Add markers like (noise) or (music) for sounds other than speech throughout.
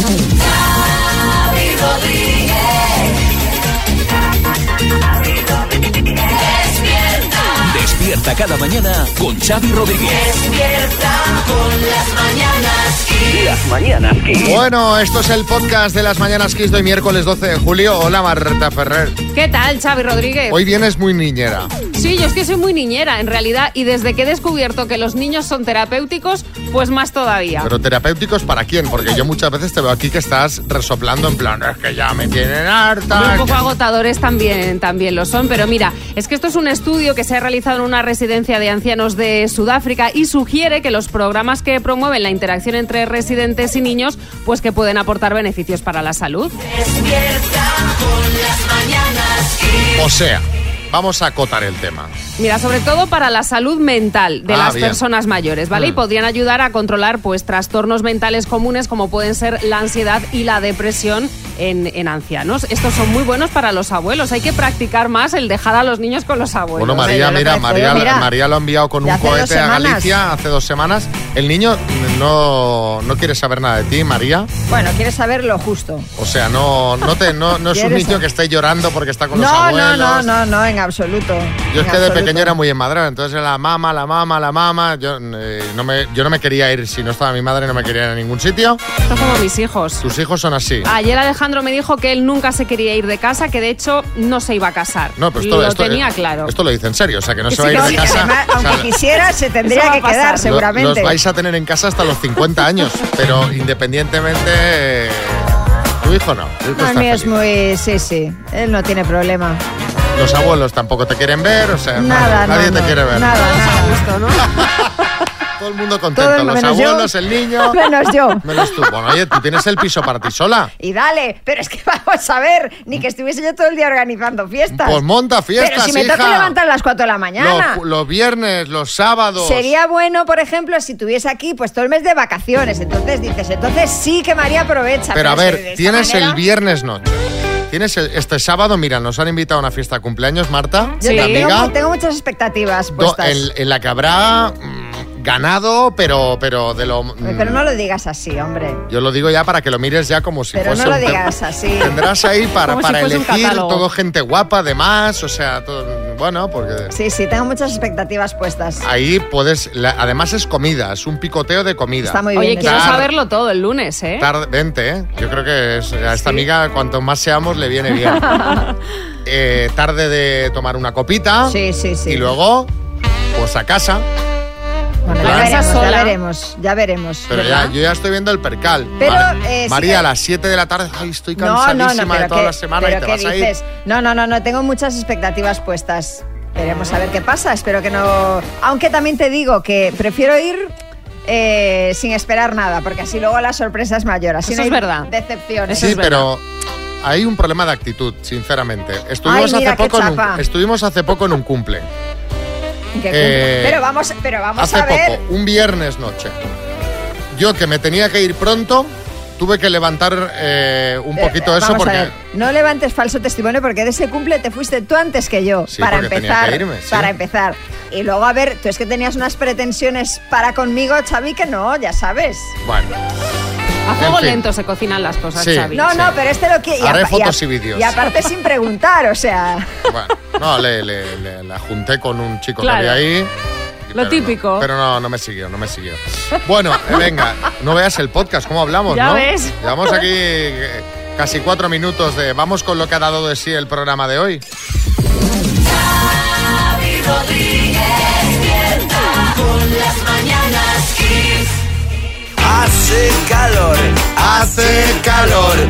Xavi Rodríguez. Despierta, Despierta cada mañana con Xavi Rodríguez. despierta con las mañanas Kiss. Las mañanas Kiss. Bueno, esto es el podcast de las Mañanas Kiss de hoy miércoles 12 de julio. Hola Marta Ferrer. ¿Qué tal, Xavi Rodríguez? Hoy vienes muy niñera. Sí, yo es que soy muy niñera, en realidad, y desde que he descubierto que los niños son terapéuticos, pues más todavía. Pero terapéuticos para quién? Porque yo muchas veces te veo aquí que estás resoplando en plan, es que ya me tienen harta. Un poco agotadores también, también lo son, pero mira, es que esto es un estudio que se ha realizado en una residencia de ancianos de Sudáfrica y sugiere que los programas que promueven la interacción entre residentes y niños, pues que pueden aportar beneficios para la salud. Despierta con las mañanas Kiss. O sea, vamos a acotar el tema. Mira, sobre todo para la salud mental de Ah, las bien. personas mayores, ¿vale? Y Mm. podrían ayudar a controlar pues trastornos mentales comunes como pueden ser la ansiedad y la depresión en, en ancianos. Estos son muy buenos para los abuelos. Hay que practicar más el dejar a los niños con los abuelos. Bueno, María, mira, María, mira. María lo ha enviado con un cohete a. Galicia hace dos semanas. El niño no, no quiere saber nada de ti, María. Bueno, quieres saber lo justo. O sea, no, no, te, no, no es un ¿Quieres niño saber? que esté llorando porque está con los abuelos. no, no, no, no, en absoluto. Yo es En que de absoluto. Pequeño era muy enmadrado, entonces la mamá, la mamá, la mamá. Yo, eh, no me, yo no me quería ir, si no estaba mi madre, no me quería ir a ningún sitio. Esto como mis hijos. Tus hijos son así. Ayer Alejandro me dijo que él nunca se quería ir de casa, que de hecho no se iba a casar. No, pero esto, lo esto- tenía eh, claro. Esto lo dice en serio, o sea, que no se va a ir de casa. Además, o sea, aunque quisiera, se tendría que quedar, seguramente. Los vais a tener en casa hasta los 50 años, pero independientemente, eh, tu hijo no. El mío es muy. Sí, sí. Él no tiene problema. Los abuelos tampoco te quieren ver, o sea, Nada, nadie no, te no, quiere ver. Nada, nada. Justo, ¿no? (laughs) Todo el mundo contento, el- los yo. abuelos, el niño. (laughs) Menos yo. Menos tú. Bueno, oye, tú tienes el piso para ti sola. Y dale, pero es que (laughs) vamos a ver, ni que estuviese yo todo el día organizando fiestas. Pues monta fiestas, Pero si me hija. toca levantar a las 4 de la mañana. Los, los viernes, los sábados. Sería bueno, por ejemplo, si tuviese aquí pues todo el mes de vacaciones. Entonces dices, entonces sí que María aprovecha. Pero a ver, tienes el viernes noche. Tienes el- este sábado, mira, nos han invitado a una fiesta de cumpleaños, Marta, Yo Sí. tengo, amiga, tengo muchas expectativas do- puestas. en, en la que habrá mm, ganado, pero, pero de lo. mm, Pero no lo digas así, hombre. Yo lo digo ya para que lo mires ya como si Pero fuese no lo un digas así. (laughs) Tendrás ahí para, si para elegir todo gente guapa, además, o sea, todo- bueno, porque Sí, sí, tengo muchas expectativas puestas. ahí puedes. la- además es comida, es un picoteo de comida. Está muy Oye, bien. quiero eso. Tar- saberlo todo el lunes, ¿eh? Tarde, vente, ¿eh? Yo creo que es- a esta amiga, cuanto más seamos, le viene bien. (laughs) Eh, tarde de tomar una copita. Sí, sí, sí. Y luego, pues a casa. Bueno, ya veremos, ya veremos, ya veremos. Pero ya, yo ya estoy viendo el percal. Pero, eh, María, a las 7 de la tarde, ay, estoy No, no, cansadísima no, de toda ¿qué- la semana y te ¿qué vas a ir. No, no, no, no, tengo muchas expectativas puestas. Veremos a ver qué pasa, espero que no... Aunque también te digo que prefiero ir eh, sin esperar nada, porque así luego la sorpresa es mayor. Así Eso no es verdad. Decepciones. Eso Sí, es verdad. pero hay un problema de actitud, sinceramente. Estuvimos, Ay, hace poco en un, estuvimos hace poco en un cumple. Eh, pero vamos, pero vamos hace a ver. poco, un viernes noche. Yo que me tenía que ir pronto, tuve que levantar eh, un Eh, poquito eso porque... ver, no levantes falso testimonio porque de ese cumple te fuiste tú antes que yo. Sí, para empezar. que irme, sí. Para empezar. Y luego, a ver, tú es que tenías unas pretensiones para conmigo, Xavi, que no, ya sabes. Bueno, A fuego en fin. lento se cocinan las cosas, Sí. Xavi. No, Sí. no, pero este lo que. Haré fotos a- y vídeos. Y aparte sin preguntar, o sea. bueno. No, le, le- le- la junté con un chico Claro. que había ahí. Lo pero no, típico. pero no, no me siguió, no me siguió. Bueno, eh, venga, no veas el podcast, ¿cómo hablamos, Ya no? ves. Llevamos aquí eh, casi cuatro minutos de... Vamos con lo que ha dado de sí el programa de hoy. Xavi Rodríguez despierta con las mañanas. Hace calor, Hace calor.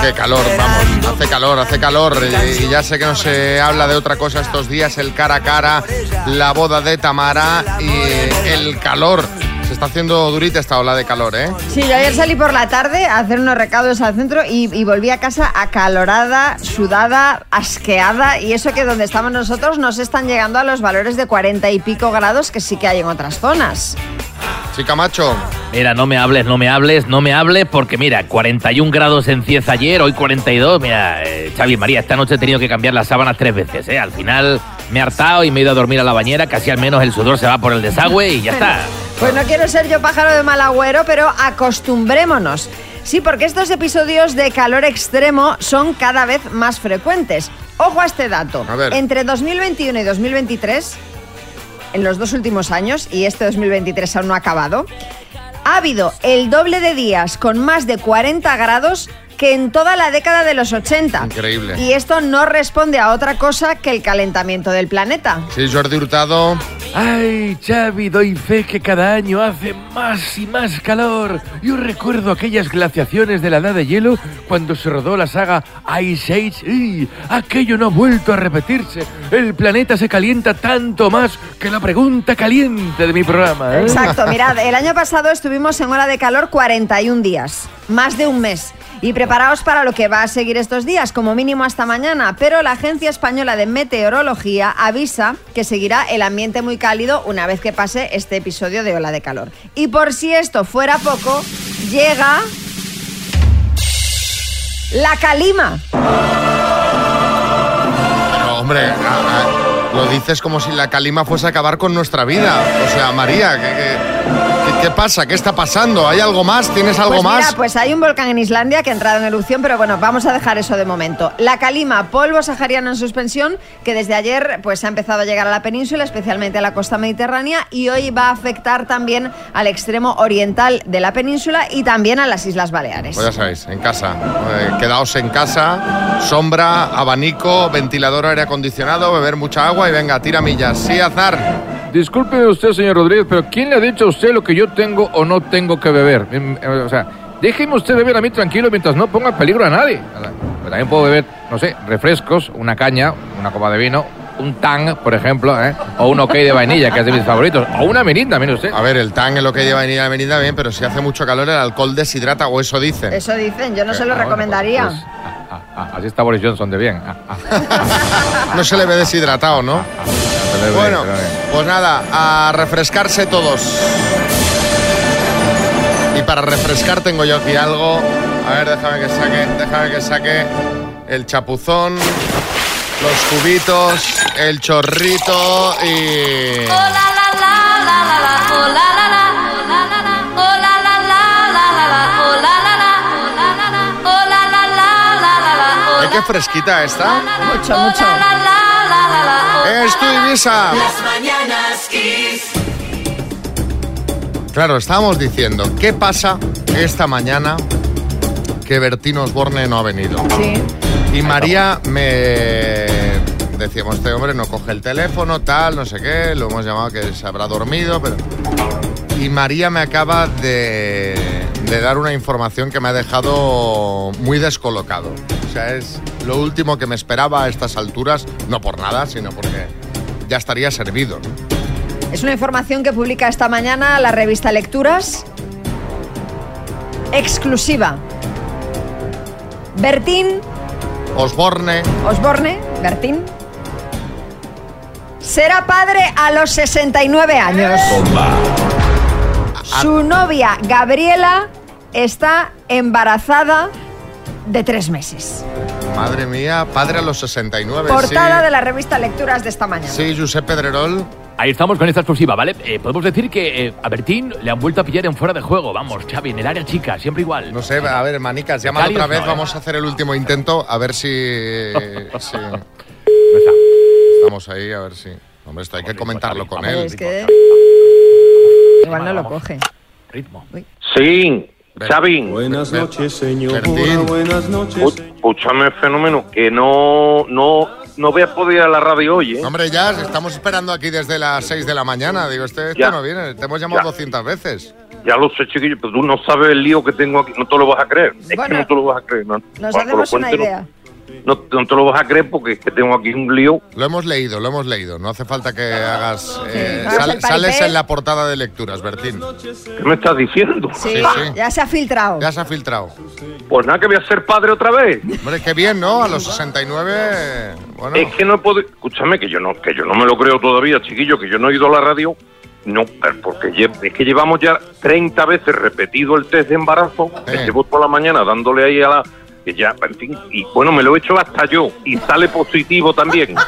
Qué calor, vamos, hace calor, hace calor. Y, y ya sé que no se habla de otra cosa estos días, el cara a cara, la boda de Tamara y el calor. Se está haciendo durita esta ola de calor, ¿eh? Sí, yo ayer salí por la tarde a hacer unos recados al centro y, y volví a casa acalorada, sudada, asqueada. Y eso que donde estamos nosotros nos están llegando a los valores de 40 y pico grados que sí que hay en otras zonas. Chica macho, Mira, no me hables, no me hables, no me hables, porque mira, 41 grados en Cieza ayer, hoy 42. Mira, eh, Xavi María, esta noche he tenido que cambiar las sábanas tres veces, ¿eh? Al final, me he hartado y me he ido a dormir a la bañera, casi al menos el sudor se va por el desagüe y ya está. (laughs) Pues no quiero ser yo pájaro de mal agüero, pero acostumbrémonos. Sí, porque estos episodios de calor extremo son cada vez más frecuentes. Ojo a este dato. A ver. Entre 2021 y 2023, en los dos últimos años, y este 2023 aún no ha acabado, ha habido el doble de días con más de 40 grados que en toda la década de los 80. Increíble. Y esto no responde a otra cosa que el calentamiento del planeta. Sí, Jordi Hurtado. Ay, Xavi, doy fe que cada año hace más y más calor. Yo recuerdo aquellas glaciaciones de la edad de hielo cuando se rodó la saga Ice Age. ¡Y aquello no ha vuelto a repetirse! El planeta se calienta tanto más que la pregunta caliente de mi programa. ¿eh? Exacto, mirad, el año pasado estuvimos en hora de calor 41 días, más de un mes. Y preparaos para lo que va a seguir estos días, como mínimo hasta mañana. Pero la Agencia Española de Meteorología avisa que seguirá el ambiente muy cálido una vez que pase este episodio de ola de calor. Y por si esto fuera poco, llega la calima. Pero, hombre, lo dices como si la calima fuese a acabar con nuestra vida. O sea, María, ¿qué, qué- qué- pasa? ¿Qué está pasando? ¿Hay algo más? ¿Tienes algo Pues mira, más? pues hay un volcán en Islandia que ha entrado en erupción, pero bueno, vamos a dejar eso de momento. La calima, polvo sahariano en suspensión, que desde ayer pues ha empezado a llegar a la península, especialmente a la costa mediterránea, y hoy va a afectar también al extremo oriental de la península y también a las Islas Baleares. Pues ya sabéis, en casa. Eh, quedaos en casa, sombra, abanico, ventilador, aire acondicionado, beber mucha agua y venga, tira millas. Sí, azar. Disculpe usted, señor Rodríguez, pero ¿quién le ha dicho a usted lo que yo tengo o no tengo que beber? Mm, eh, O sea, déjeme usted beber a mí tranquilo mientras no ponga peligro a nadie. También puedo beber, no sé, refrescos, una caña, una copa de vino, un tang, por ejemplo, ¿eh? o un ok de vainilla, que es de mis favoritos, o una merinda, mire usted. A ver, el tan es lo que lleva venir a la avenida bien, pero si hace mucho calor el alcohol deshidrata o eso dicen. Eso dicen, yo no se lo Ah, bueno, recomendaría. pues, pues, ah, ah, ah, así está Boris Johnson de bien. Ah, ah, No se le ve deshidratado, ¿no? se le ve, Bueno, pues nada, a refrescarse todos. Y para refrescar tengo yo aquí algo. A ver, déjame que saque, déjame que saque el chapuzón, los cubitos, el chorrito y. ¿Eh, qué fresquita está? Mucho, mucho. ¡Es tu Ibiza! Las mañanas Kiss. Claro, estábamos diciendo, ¿qué pasa esta mañana que Bertín Osborne no ha venido? Sí. Y María me decíamos, este hombre no coge el teléfono, tal, no sé qué, lo hemos llamado que se habrá dormido, pero... Y María me acaba de, de dar una información que me ha dejado muy descolocado. O sea, es lo último que me esperaba a estas alturas, no por nada, sino porque ya estaría servido. ¿no? Es una información que publica esta mañana la revista Lecturas. Exclusiva. Bertín Osborne, Osborne, Bertín, será padre a los 69 años. Su novia, Gabriela, está embarazada de tres meses. madre mía, padre a los 69. Portada sí. de la revista Lecturas de esta mañana. Sí, Josep Pedrerol. Ahí estamos con esta exclusiva, ¿vale? Eh, podemos decir que eh, a Bertín le han vuelto a pillar en fuera de juego. Vamos, Xavi, en el área chica, siempre igual. No sé, a ver, manicas, llama Becarios otra vez, no, ¿eh? vamos a hacer el último intento, a ver si, (laughs) si No está. estamos ahí, a ver si... Hombre, esto hay que comentarlo con él. Es que igual no lo coge. Ritmo. Sí, Xavi, Buenas noches. Bertín. Buenas noches. escúchame, fenómeno, que no, no, no voy a poder ir a la radio hoy, ¿eh? Hombre, ya estamos esperando aquí desde las 6 de la mañana. Digo, este, este Ya. no viene, te hemos llamado Ya. 200 veces. Ya lo sé, chiquillo, pero tú no sabes el lío que tengo aquí, no te lo vas a creer. Es que no te lo vas a creer. No, Nos Cuando hacemos una cuente, no- idea. No, no te lo vas a creer porque es que tengo aquí un lío. Lo hemos leído, lo hemos leído. No hace falta que hagas... eh, sal- sales en la portada de lecturas, Bertín. ¿Qué me estás diciendo? Sí, Sí, sí. ya se ha filtrado. Ya se ha filtrado. Pues nada, que voy a ser padre otra vez. Hombre, qué bien, ¿no? A los 69... Bueno, Es que no puedo. Escúchame, que yo no, que yo no me lo creo todavía, chiquillo, que yo no he ido a la radio. No, pero porque es que llevamos ya 30 veces repetido el test de embarazo. Sí. Me llevo toda la mañana dándole ahí a la, que ya, en fin, y bueno, me lo he hecho hasta yo, y sale positivo también. (laughs)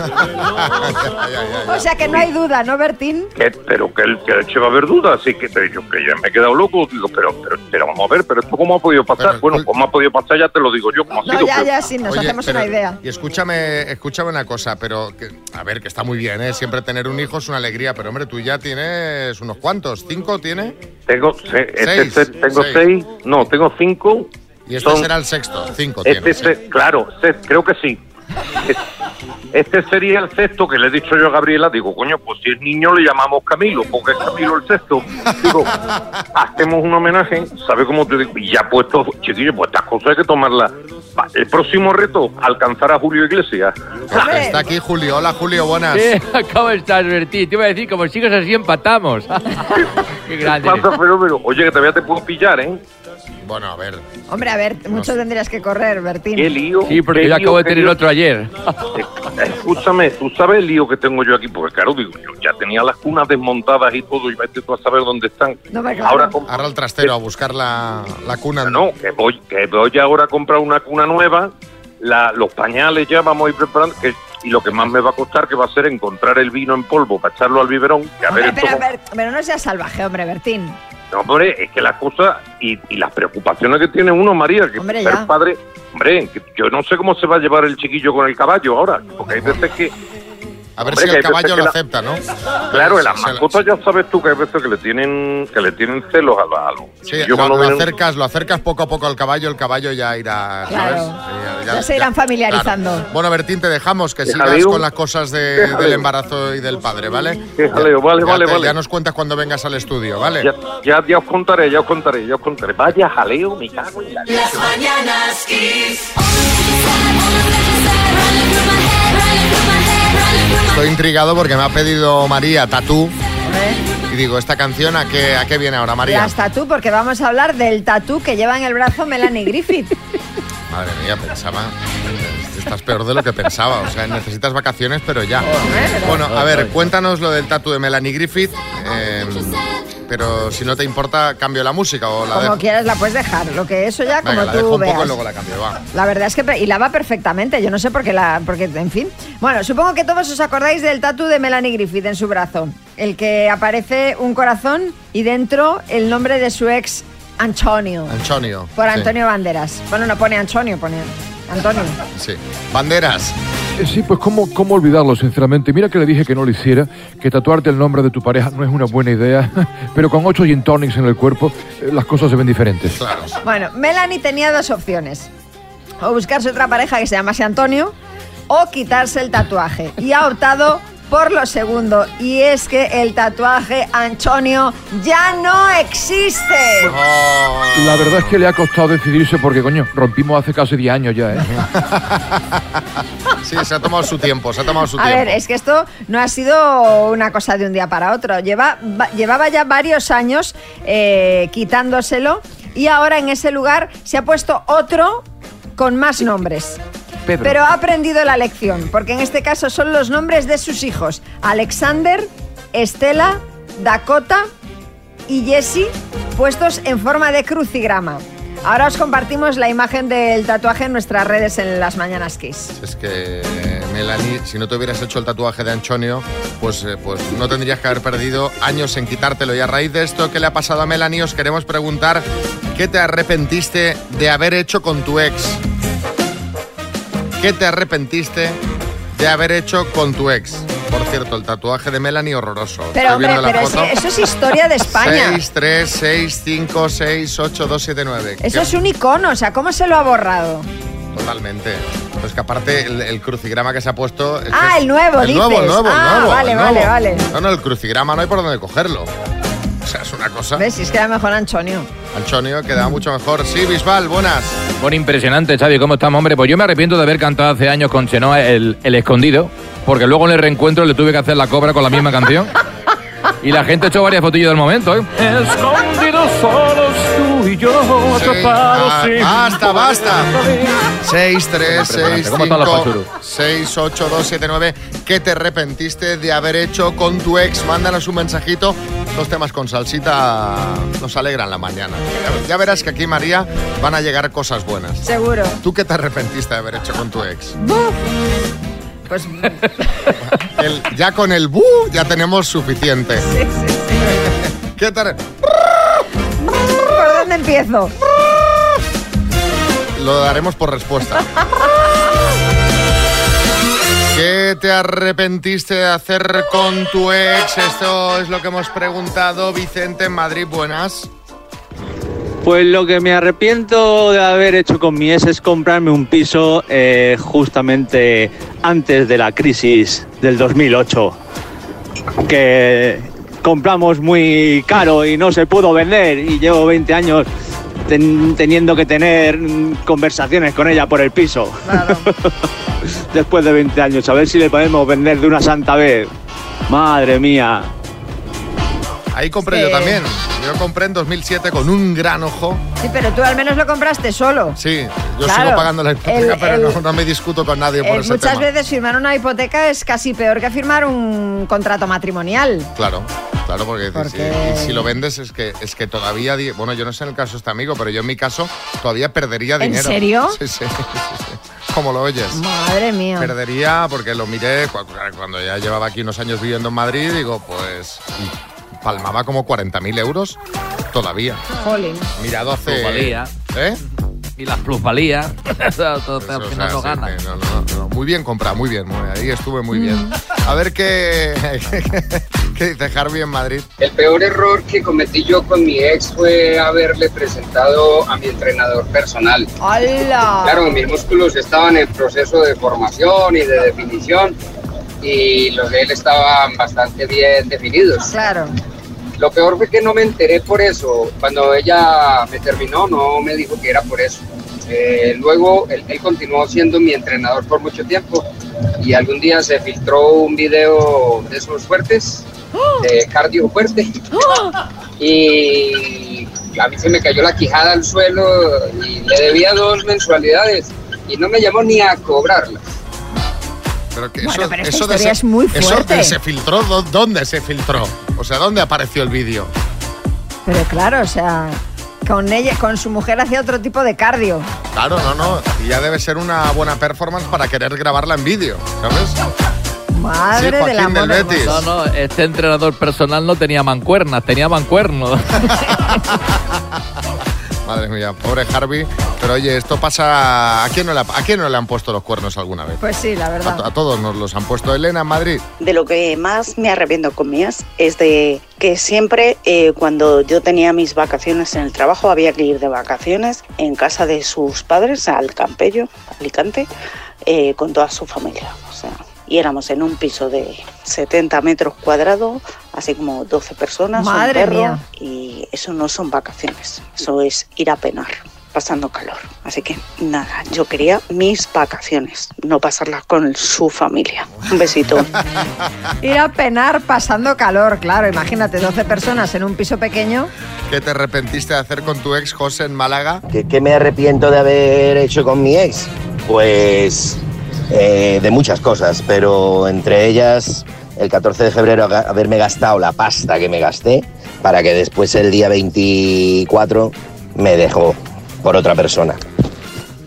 O sea que no hay duda, ¿no, Bertín? Que- pero que el que hecho va a haber dudas, así que pero yo que ya me he quedado loco, digo, pero, pero, pero vamos a ver, pero esto cómo ha podido pasar. bueno, cómo ha podido pasar ya te lo digo yo, cómo ha No, sido. ya, pero- ya, sí, nos Oye, hacemos pero- una idea. Y escúchame, escúchame una cosa, pero que, a ver, que está muy bien, ¿eh? Siempre tener un hijo es una alegría, pero hombre, tú ya tienes unos cuantos, ¿cinco tiene? Tengo, se- este Seis, se- tengo seis. seis, no, tengo cinco. Y este Son- será el sexto, cinco Este, tienes. se- claro, creo que sí. Es- Este sería el sexto que le he dicho yo a Gabriela. Digo, coño, pues si es niño le llamamos Camilo, porque es Camilo el sexto. Digo, hacemos un homenaje, ¿sabe cómo te digo? Y ya puesto, chiquillo, pues estas cosas hay que tomarlas. El próximo reto, alcanzar a Julio Iglesias. Está aquí Julio. Hola, Julio, buenas. Eh, ¿Cómo estás, Bertín? Te iba a decir, como sigas así, empatamos. (laughs) Qué grande. Pasa fenómeno. Oye, que todavía te puedo pillar, ¿eh? Bueno, a ver. Hombre, a ver, mucho tendrías que correr, Bertín. Qué lío. Sí, porque yo lío acabo de tener yo- otro ayer. Eh, (laughs) Escúchame, tú sabes el lío que tengo yo aquí, porque claro, digo, yo ya tenía las cunas desmontadas y todo, y vete tú a saber dónde están. No me. Ahora, Ahora al trastero a buscar la, la cuna. no, que voy, que voy ahora a comprar una cuna nueva, la- los pañales ya vamos a ir preparando, que, y lo que más me va a costar que va a ser encontrar el vino en polvo para echarlo al biberón, que a ver, Hombre, esto- pero, pero- pero no seas salvaje, hombre, Bertín. No, hombre, es que las cosas y, y las preocupaciones que tiene uno, María, que Hombre, ser ya. padre, hombre, yo no sé cómo se va a llevar el chiquillo con el caballo ahora, porque hay veces que A ver Hombre, si el caballo lo la- acepta, ¿no? Claro, en las mascotas ya sabes tú que hay veces que le tienen que le tienen celos a, la- a los Sí, lo, cuando lo vienen- acercas, lo acercas poco a poco al caballo, el caballo ya irá, Claro. ¿sabes? Sí, Ya se irán familiarizando. claro. Bueno, Bertín, te dejamos que sigas un- con las cosas de- del embarazo y del padre, ¿vale? Qué jaleo, vale, Ya vale, te- vale. Ya nos cuentas cuando vengas al estudio, ¿vale? Ya, ya, ya os contaré, ya os contaré, ya os contaré. Vaya jaleo, me cago en la Las mañanas Kiss. Estoy intrigado porque me ha pedido María Tatú. Y digo, ¿esta canción a qué, a qué viene ahora, María? Las tatú, porque vamos a hablar del tatú que lleva en el brazo Melanie Griffith. Madre mía, pensaba. Estás peor de lo que pensaba. O sea, necesitas vacaciones, pero ya. Bueno, a ver, cuéntanos lo del tatu de Melanie Griffith. eh, pero si no te importa, cambio la música o la Como dejo. quieras la puedes dejar, lo que eso ya Venga, como la tú dejo un veas. poco y luego la cambio, va. La verdad es que y la va perfectamente, yo no sé por qué la porque en fin. Bueno, supongo que todos os acordáis del tatu de Melanie Griffith en su brazo, el que aparece un corazón y dentro el nombre de su ex Antonio. Antonio. Por sí, Antonio Banderas. Bueno, no pone Antonio, pone Antonio. Sí. Banderas. Eh, Sí, pues ¿cómo, cómo olvidarlo, sinceramente. Mira que le dije que no lo hiciera, que tatuarte el nombre de tu pareja no es una buena idea, (laughs) pero con ocho gin tonics en el cuerpo, eh, las cosas se ven diferentes. Claro. Bueno, Melanie tenía dos opciones. O buscarse otra pareja que se llamase Antonio o quitarse el tatuaje. Y ha optado por lo segundo. Y es que el tatuaje Antonio ya no existe. Oh, La verdad es que le ha costado decidirse porque, coño, rompimos hace casi 10 años ya, ¿eh? sí, se ha tomado su tiempo, se ha tomado su A tiempo. ver, es que esto no ha sido una cosa de un día para otro. Lleva, va- llevaba ya varios años eh, quitándoselo y ahora en ese lugar se ha puesto otro con más nombres. Pedro. Pero ha aprendido la lección, porque en este caso son los nombres de sus hijos. Alexander, Estela, Dakota y Jesse puestos en forma de crucigrama. Ahora os compartimos la imagen del tatuaje en nuestras redes en las Mañanas Kiss. Es que, Melanie, si no te hubieras hecho el tatuaje de Antonio, pues, eh, pues no tendrías que haber perdido años en quitártelo. Y a raíz de esto que le ha pasado a Melanie, os queremos preguntar qué te arrepentiste de haber hecho con tu ex. ¿Qué te arrepentiste de haber hecho con tu ex? Por cierto, el tatuaje de Melanie horroroso. Pero hombre, pero foto. ese- eso es historia de España. 6, 3, 6, 5, 6, 8, 2, 7, 9. Eso es un icono, o sea, ¿cómo se lo ha borrado? Totalmente. Pero es que aparte el, el crucigrama que se ha puesto... es Ah, es- el nuevo, El nuevo, el dices. nuevo, el Ah, nuevo. vale, el vale, nuevo. vale. No, no, el crucigrama no hay por dónde cogerlo. O sea, es cosa... ¿Ves? Si es que era mejor Antonio. Antonio queda mucho mejor. Sí, Bisbal, buenas. Bueno, impresionante, Xavi, ¿cómo estamos, hombre? Pues yo me arrepiento de haber cantado hace años con Chenoa el, el escondido, porque luego en el reencuentro le tuve que hacer la cobra con la misma canción. (laughs) Y la gente echó varias fotillos del momento, ¿eh? Tú y yo atrapado ah, sin basta, basta. poder. 6, 3, 6, ¿Cómo están los 5, pachurus? 6, 8, 2, 7, 9. ¿Qué te arrepentiste de haber hecho con tu ex? Mándanos un mensajito. Los temas con salsita nos alegran la mañana. Ya, verás que aquí, María, van a llegar cosas buenas. Seguro. ¿Tú qué te arrepentiste de haber hecho con tu ex? Pues El- ya con el bu ya tenemos suficiente. sí, sí, sí. ¿Qué te arre- ¿Por dónde empiezo? Lo daremos por respuesta. ¿Qué te arrepentiste de hacer con tu ex? Esto es lo que hemos preguntado. Vicente en Madrid, buenas. Pues lo que me arrepiento de haber hecho con mi ex es comprarme un piso eh, justamente antes de la crisis del 2008, que compramos muy caro y no se pudo vender y llevo 20 años ten- teniendo que tener conversaciones con ella por el piso. (laughs) Después de 20 años, a ver si le podemos vender de una santa vez. Madre mía. Ahí compré yo también. Yo compré en 2007 con un gran ojo. Sí, pero tú al menos lo compraste solo. Sí, yo Claro. sigo pagando la hipoteca, El- pero el- no, no me discuto con nadie por Eh, ese muchas tema. veces firmar una hipoteca es casi peor que firmar un contrato matrimonial. Claro, claro, porque, si lo vendes es que es que todavía, bueno, yo no sé en el caso de este amigo, pero yo en mi caso todavía perdería ¿En dinero. serio? (laughs) Sí, sí, sí, sí. Como lo oyes. Madre mía. Perdería porque lo miré cu- cuando ya llevaba aquí unos años viviendo en Madrid, digo, pues palmaba como 40.000 euros todavía. Jolín. Mirado hace... Plusvalía. ¿Eh? Y las plusvalías. (laughs) Todo, Eso, al o final sea, no sí, gana. sí, no, no, no. Muy bien comprado, muy bien. muy- ahí estuve muy bien. A ver qué, (laughs) qué dice Harvey en Madrid. El peor error que cometí yo con mi ex fue haberle presentado a mi entrenador personal. ¡Hala! Claro, mis músculos estaban en proceso de formación y de definición y los de él estaban bastante bien definidos. Claro. Lo peor fue que no me enteré por eso. Cuando ella me terminó, no me dijo que era por eso. Eh, luego, él, él continuó siendo mi entrenador por mucho tiempo y algún día se filtró un video de esos fuertes, de cardio fuerte, y a mí se me cayó la quijada al suelo y le debía dos mensualidades y no me llamó ni a cobrarlas. Pero que Bueno, eso, pero esta eso de historia ese- es muy eso fuerte. de se filtró, ¿dó- ¿dónde se filtró? O sea, ¿dónde apareció el vídeo? Pero claro, o sea, con ella, con su mujer hacía otro tipo de cardio. Claro, no, no. Y ya debe ser una buena performance para querer grabarla en vídeo, ¿sabes? Madre Sí, amor del Betis. No, no, este entrenador personal no tenía mancuernas, tenía mancuernos. (laughs) (laughs) Madre mía, pobre Harvey. Pero oye, esto pasa... ¿A quién no le, ha- a quién no le han puesto los cuernos alguna vez? Pues sí, la verdad. a todos nos los han puesto. Elena, en Madrid. De lo que más me arrepiento con mías es de que siempre eh, cuando yo tenía mis vacaciones en el trabajo había que ir de vacaciones en casa de sus padres al Campello, Alicante, eh, con toda su familia. O sea, y éramos en un piso de 70 metros cuadrados, así como 12 personas, un Madre perro, mía. y eso no son vacaciones, eso es ir a penar pasando calor. Así que nada, yo quería mis vacaciones, no pasarlas con su familia. Un besito. (laughs) Ir a penar pasando calor, claro. Imagínate, 12 personas en un piso pequeño. ¿Qué te arrepentiste de hacer con tu ex José en Málaga? ¿Qué, qué me arrepiento de haber hecho con mi ex? Pues eh, de muchas cosas, pero entre ellas el 14 de febrero haberme gastado la pasta que me gasté para que después el día 24 me dejó por otra persona.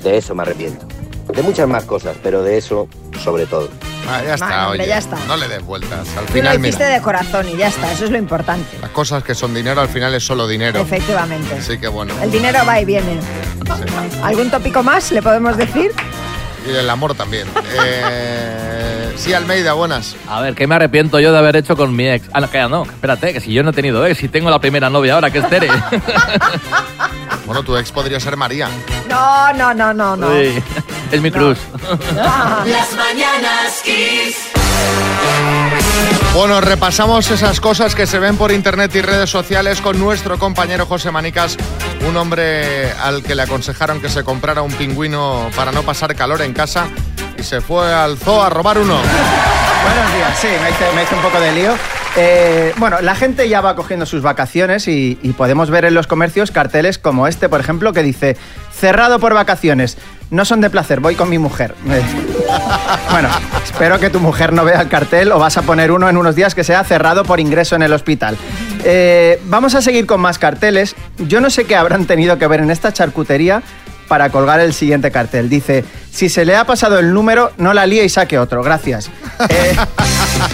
De eso me arrepiento. De muchas más cosas, pero de eso sobre todo. Ah, ya está, hombre, oye. ya está. No le des vueltas. Al Tú lo final, hiciste mira, de corazón y ya está, eso es lo importante. las cosas que son dinero al final es solo dinero. Efectivamente. Así que bueno. El dinero va y viene. sí. ¿Algún tópico más le podemos decir? Y el amor también. (laughs) Eh, sí, Almeida, buenas. A ver, ¿qué me arrepiento yo de haber hecho con mi ex? Ah, no, que no, espérate, que si yo no he tenido ex, si tengo la primera novia ahora, que es Tere. (laughs) Bueno, tu ex podría ser María. No, no, no, no, no. Uy, es mi cruz. Las mañanas Kiss. Bueno, repasamos esas cosas que se ven por internet y redes sociales con nuestro compañero José Manicas, un hombre al que le aconsejaron que se comprara un pingüino para no pasar calor en casa y se fue al zoo a robar uno. Buenos días, sí, me hice, un poco de lío. Eh, bueno, la gente ya va cogiendo sus vacaciones y, podemos ver en los comercios carteles como este, por ejemplo, que dice cerrado por vacaciones. No son de placer, voy con mi mujer. (laughs) bueno, espero que tu mujer no vea el cartel o vas a poner uno en unos días que sea cerrado por ingreso en el hospital. Eh, vamos a seguir con más carteles. Yo no sé qué habrán tenido que ver en esta charcutería para colgar el siguiente cartel. Dice, si se le ha pasado el número, no la líe y saque otro. Gracias. (laughs) Eh,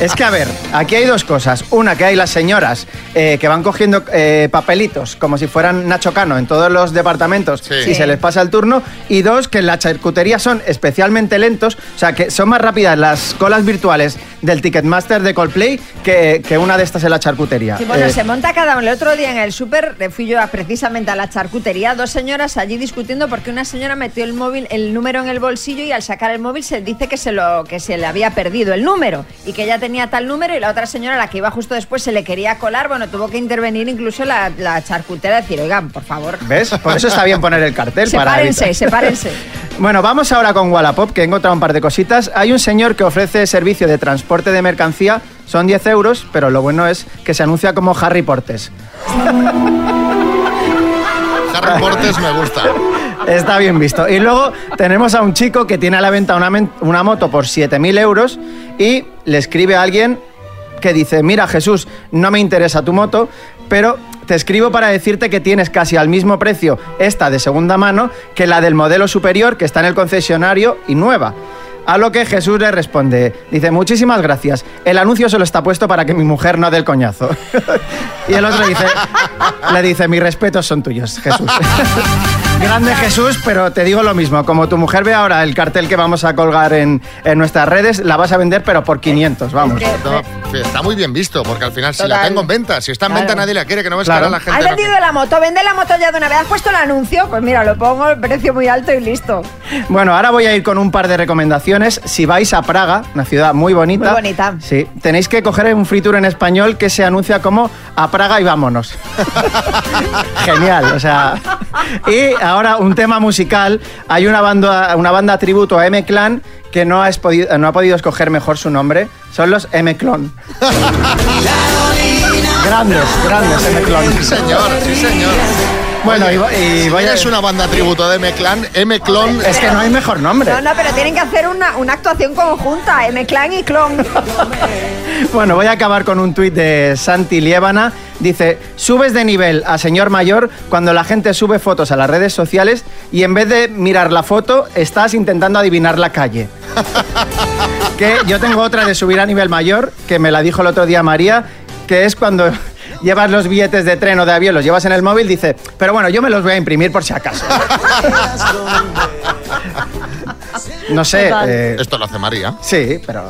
es que, a ver, aquí hay dos cosas. Una, que hay las señoras eh, que van cogiendo eh, papelitos como si fueran Nacho Cano en todos los departamentos y se les pasa el turno. Y dos, que en la charcutería son especialmente lentos, o sea, que son más rápidas las colas virtuales del Ticketmaster de Coldplay que, que una de estas en la charcutería. Sí, bueno, Eh, se monta cada uno. El otro día en el súper eh, fui yo a- precisamente a la charcutería, dos señoras allí discutiendo porque una señora metió el móvil, el número en el bolsillo y al sacar el móvil se dice que se lo que se le había perdido el número y que ella tenía tal número y la otra señora, la que iba justo después, se le quería colar. Bueno, tuvo que intervenir incluso la, la charcutera y decir, oigan, por favor. ¿Ves? Por eso está bien poner el cartel. para Sepárense, evitar- sepárense. (laughs) Bueno, vamos ahora con Wallapop, que he encontrado un par de cositas. Hay un señor que ofrece servicio de transporte de mercancía, son 10 euros, pero lo bueno es que se anuncia como Harry Portes. Harry Portes me gusta. Está bien visto. Y luego tenemos a un chico que tiene a la venta una, una moto por 7.000 euros y le escribe a alguien que dice, mira Jesús, no me interesa tu moto, pero te escribo para decirte que tienes casi al mismo precio esta de segunda mano que la del modelo superior que está en el concesionario y nueva. A lo que Jesús le responde, dice, muchísimas gracias, el anuncio solo está puesto para que mi mujer no dé el coñazo. (laughs) y el otro dice, le dice, mis respetos son tuyos, Jesús. (laughs) Grande Jesús, pero te digo lo mismo, como tu mujer ve ahora el cartel que vamos a colgar en, en nuestras redes, la vas a vender pero por 500, vamos. No, está muy bien visto, porque al final, si Total. la tengo en venta, si está en Claro. venta nadie la quiere, que no ves Claro. ahora la gente. ¿Has vendido la moto? Vende la moto ya de una vez. ¿Has puesto el anuncio? Pues mira, lo pongo el precio muy alto y listo. Bueno, ahora voy a ir con un par de recomendaciones. Si vais a Praga, una ciudad muy bonita. Muy bonita. Sí, tenéis que coger un free tour en español que se anuncia como a Praga y vámonos. (laughs) Genial, o sea. Y ahora un tema musical. Hay una banda, una banda tributo a M-Clan que no, has podido, no ha podido escoger mejor su nombre. Son los M-Clon. (laughs) grandes, grandes M-Clon. Sí, señor, sí, señor. Bueno, y, vo- y Si voy a... es una banda tributo de M-Clan, M-Clon. Es que no hay mejor nombre. No, no, pero tienen que hacer una, una actuación conjunta, M-Clan y Clon. (laughs) Bueno, voy a acabar con un tuit de Santi Liébana. Dice, subes de nivel a señor mayor cuando la gente sube fotos a las redes sociales y en vez de mirar la foto, estás intentando adivinar la calle. (laughs) que yo tengo otra de subir a nivel mayor, que me la dijo el otro día María, que es cuando llevas los billetes de tren o de avión, los llevas en el móvil, dice, pero bueno, yo me los voy a imprimir por si acaso. (laughs) (laughs) (laughs) no sé. Total. eh, Esto lo hace María. sí, pero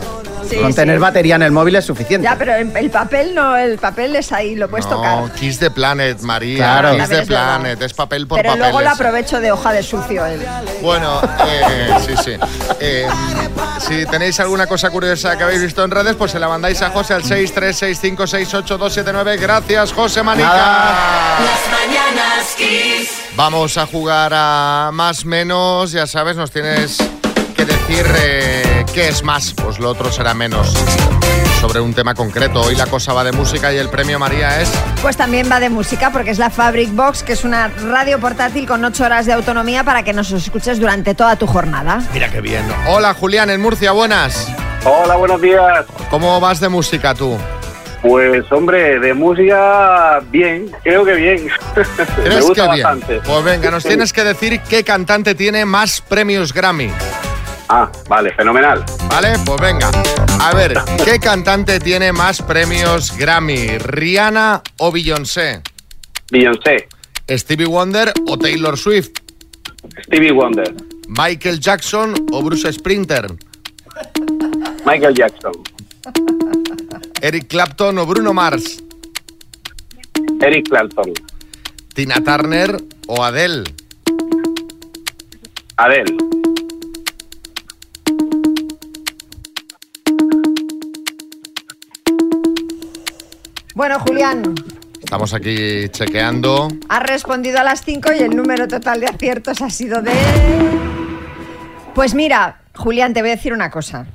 Sí, con sí. tener batería en el móvil es suficiente. Ya, pero el, el papel no, el papel es ahí, lo puedes tocar. No, Kiss the Planet, María. Claro. Kiss También the es verdad. Planet. Es papel por Pero papeles. luego lo aprovecho de hoja de sucio. él. Bueno, eh, sí, sí. Eh, si tenéis alguna cosa curiosa que habéis visto en redes, pues se la mandáis a José al 636568279. Gracias, José Manica. Las mañanas Kiss. Vamos a jugar a más menos. Ya sabes, nos tienes decir eh, qué es más, pues lo otro será menos. Sobre un tema concreto. Hoy la cosa va de música y el premio María es. Pues también va de música porque es la Fabric Box, que es una radio portátil con 8 horas de autonomía para que nos escuches durante toda tu jornada. Mira qué bien. Hola Julián, en Murcia, buenas. Hola, buenos días. ¿Cómo vas de música tú? Pues hombre, de música bien, creo que bien. (laughs) Me ¿Crees gusta que bien? bastante. Pues venga, nos tienes que decir qué cantante tiene más premios Grammy. Ah, vale, fenomenal. ¿Vale? Pues venga. A ver, (laughs) ¿qué cantante tiene más premios Grammy? ¿Rihanna o Beyoncé? Beyoncé, ¿Stevie Wonder o Taylor Swift? Stevie Wonder, ¿Michael Jackson o Bruce Sprinter? Michael Jackson, ¿Eric Clapton o Bruno Mars? Eric Clapton, ¿Tina Turner o Adele? Adele, Bueno, Julián, Estamos aquí chequeando. has respondido a las 5 y el número total de aciertos ha sido de... Pues mira, Julián, te voy a decir una cosa.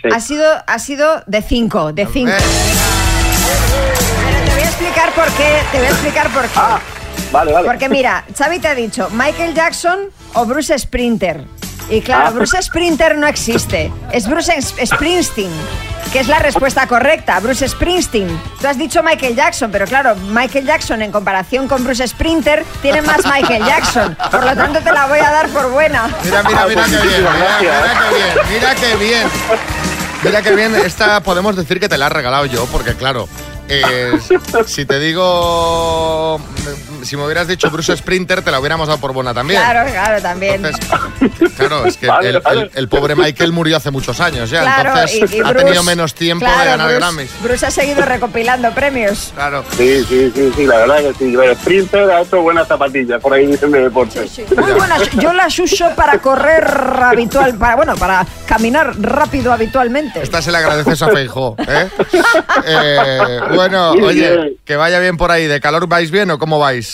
Sí. Ha sido, ha sido de 5, de 5. Te voy a explicar por qué. Te voy a explicar por qué. Vale, vale. Porque mira, Xavi te ha dicho Michael Jackson o Bruce Sprinter. Y claro, Ah. Bruce Sprinter no existe. Es Bruce Springsteen, que es la respuesta correcta. Bruce Springsteen. Tú has dicho Michael Jackson, pero claro, Michael Jackson en comparación con Bruce Sprinter tiene más Michael Jackson. Por lo tanto, te la voy a dar por buena. Mira, mira, mira qué bien, mira, mira qué bien, mira qué bien. Mira qué bien, esta podemos decir que te la has regalado yo, porque claro, eh, si te digo, si me hubieras dicho Bruce Sprinter, te la hubiéramos dado por buena también. Claro, claro, también. Claro, es que Vale, el, vale. el- el pobre Michael murió hace muchos años ya, Claro, entonces y- y ha tenido menos tiempo de claro, ganar Bruce- Grammys. Bruce ha seguido (laughs) recopilando premios. Claro. Sí, sí, sí, sí, la verdad que sí. Pero Sprinter ha hecho buenas zapatillas, por ahí dicen de deporte. Muy buenas. Yo las uso para correr habitual, para bueno, para caminar rápido habitualmente. Esta se le agradeces a Feijó, ¿eh? (laughs) Eh, bueno, oye, que vaya bien por ahí. ¿De calor vais bien o cómo vais?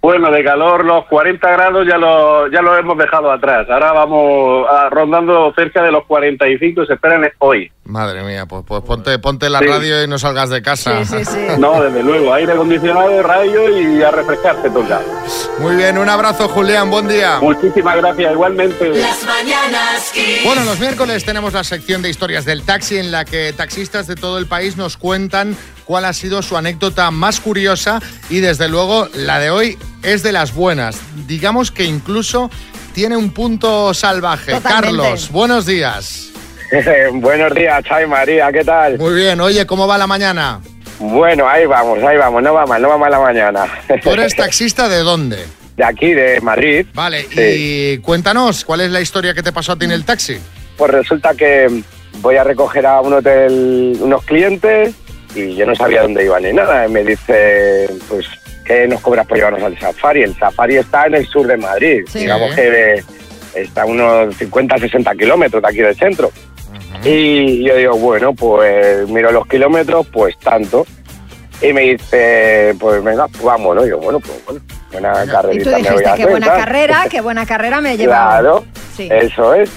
Bueno, de calor, los 40 grados ya lo, ya lo hemos dejado atrás. Ahora vamos a- rondando cerca de los 45, se esperan hoy. Madre mía, pues, pues ponte, ponte la Sí. radio y no salgas de casa. No, desde luego, aire acondicionado, radio y a refrescarse toca. Muy bien, un abrazo Julián, buen día. Muchísimas gracias, igualmente. Las mañanas Kiss. Bueno, los miércoles tenemos la sección de historias del taxi en la que taxistas de todo el país nos cuentan cuál ha sido su anécdota más curiosa y desde luego la de hoy es de las buenas. Digamos que incluso tiene un punto salvaje. Totalmente. Carlos, buenos días. (laughs) Buenos días, Chay María, ¿qué tal? Muy bien, oye, ¿cómo va la mañana? Bueno, ahí vamos, ahí vamos, no va mal, no va mal la mañana. (laughs) ¿Tú eres taxista de dónde? De aquí, de Madrid. Vale, Sí. y cuéntanos, ¿cuál es la historia que te pasó a ti en el taxi? Pues resulta que voy a recoger a un hotel unos clientes y yo no sabía dónde iban ni nada. Y me dice, pues, ¿qué nos cobras por llevarnos al safari? El safari está en el sur de Madrid, Sí. digamos que de- está a unos 50, 60 kilómetros de aquí del centro. Y yo digo, bueno, pues miro los kilómetros, pues tanto. Y me dice, pues venga, pues vámonos. Y yo, bueno, pues bueno, buena Y tú carrerita me voy a dijiste, qué hacer, buena carrera, (laughs) qué buena carrera me he llevado. Claro, Sí. eso es.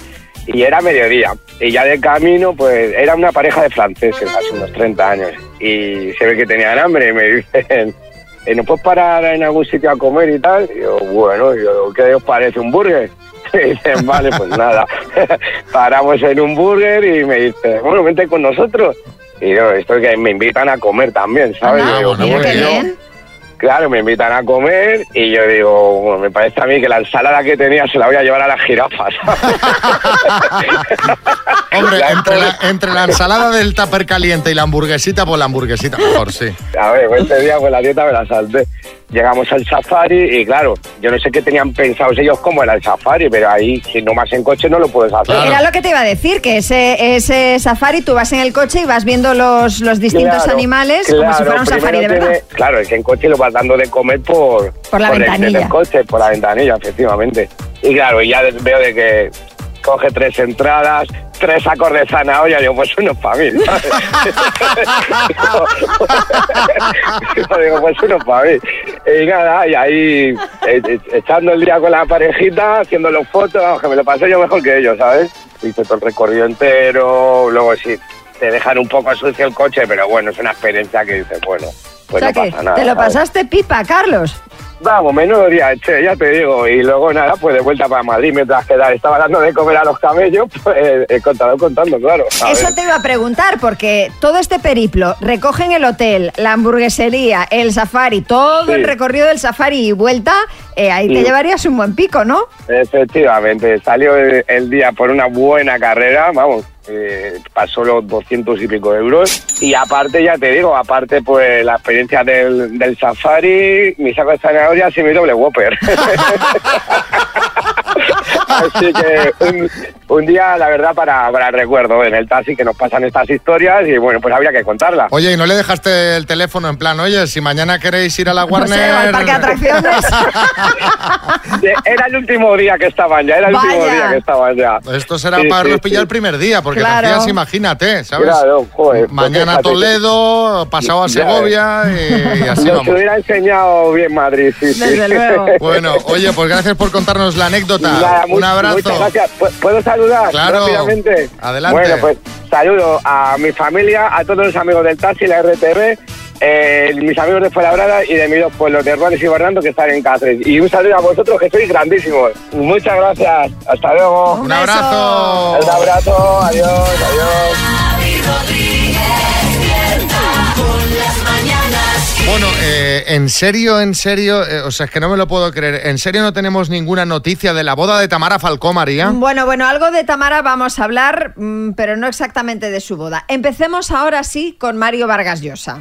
Y era mediodía. Y ya de camino, pues era una pareja de franceses, hace unos 30 años. Y se ve que tenían hambre y me (laughs) dicen, "Eh, ¿no puedes parar en algún sitio a comer y tal? Y yo, bueno, y yo, ¿qué os parece un burger? (laughs) Y dicen, vale, pues nada. (laughs) Paramos en un burger y me dice, bueno, vente con nosotros. Y yo, esto es que me invitan a comer también, ¿sabes? Ah, Y digo, mira bueno, qué yo- bien. Claro, me invitan a comer y yo digo, bueno, me parece a mí que la ensalada que tenía se la voy a llevar a las jirafas. (laughs) Hombre, entre la, entre la ensalada del tupper caliente y la hamburguesita, pues la hamburguesita mejor, sí. A ver, pues este día pues la dieta me la salté. Llegamos al safari y claro, yo no sé qué tenían pensados ellos cómo era el safari, pero ahí si no vas en coche no lo puedes hacer. Era lo que te iba a decir, que ese, ese safari tú vas en el coche y vas viendo los, los distintos Claro, animales como si claro, fuera un safari de verdad. tiene- claro, es que en coche lo vas dando de comer por, Por la ventanilla. el coche, por la ventanilla, efectivamente. Y claro, y ya veo de que coge tres entradas, tres sacos de zanahoria, digo, pues uno para mí. (laughs) digo, pues uno para mí. Y nada, y ahí eh, eh, echando el día con la parejita, haciendo los fotos, que me lo pasé yo mejor que ellos, ¿sabes? Hice todo el recorrido entero, luego sí, te dejan un poco sucio el coche, pero bueno, es una experiencia que dices, bueno, pues o sea no que pasa nada. te lo ¿sabes? pasaste pipa, Carlos. Vamos, menudo día, che, ya te digo. Y luego nada, pues de vuelta para Madrid, mientras que estaba dando de comer a los camellos, (laughs) pues he contado contando, claro. Eso te iba a preguntar, porque todo este periplo, recogen el hotel, la hamburguesería, el safari, todo Sí. el recorrido del safari y vuelta, eh, ahí te Sí. llevarías un buen pico, ¿no? Efectivamente, salió el, el día por una buena carrera, vamos, eh, pasó los 200 y pico euros. Y aparte, ya te digo, aparte, pues la experiencia del, del safari, mi saco de zanahorias y mi doble Whopper. (laughs) (laughs) Así que un, un día, la verdad, para, para el recuerdo en el taxi que nos pasan estas historias y bueno, pues habría que contarlas. Oye, ¿y no le dejaste el teléfono en plan, oye, si mañana queréis ir a la Warner... (laughs) Era el último día que estaban ya, era el último Vaya. día que estaban ya. Esto será Sí, para haberlos sí, pillado sí. el primer día, porque Claro. te hacías, imagínate, ¿sabes? Claro, joder, pues Mañana que- Toledo, pasado a Segovia y, y así Nos vamos. hubiera enseñado bien Madrid, sí, sí. Bueno, oye, pues gracias por contarnos la anécdota. Nada, Un abrazo. Muchas gracias. ¿Pu- ¿Puedo saludar Claro. rápidamente? Adelante. Bueno, pues saludo a mi familia, a todos los amigos del taxi, la RTV, eh, mis amigos de Fuenlabrada y de mis dos pueblos, de Ruanes y Bernardo, que están en Cáceres. Y un saludo a vosotros, que sois grandísimos. Muchas gracias. Hasta luego. Un abrazo. Un abrazo. Adiós, adiós. Bueno, eh, en serio, en serio, eh, o sea, es que no me lo puedo creer. ¿En serio no tenemos ninguna noticia de la boda de Tamara Falcó, María? Bueno, bueno, algo de Tamara vamos a hablar, mm, pero no exactamente de su boda. Empecemos ahora sí con Mario Vargas Llosa.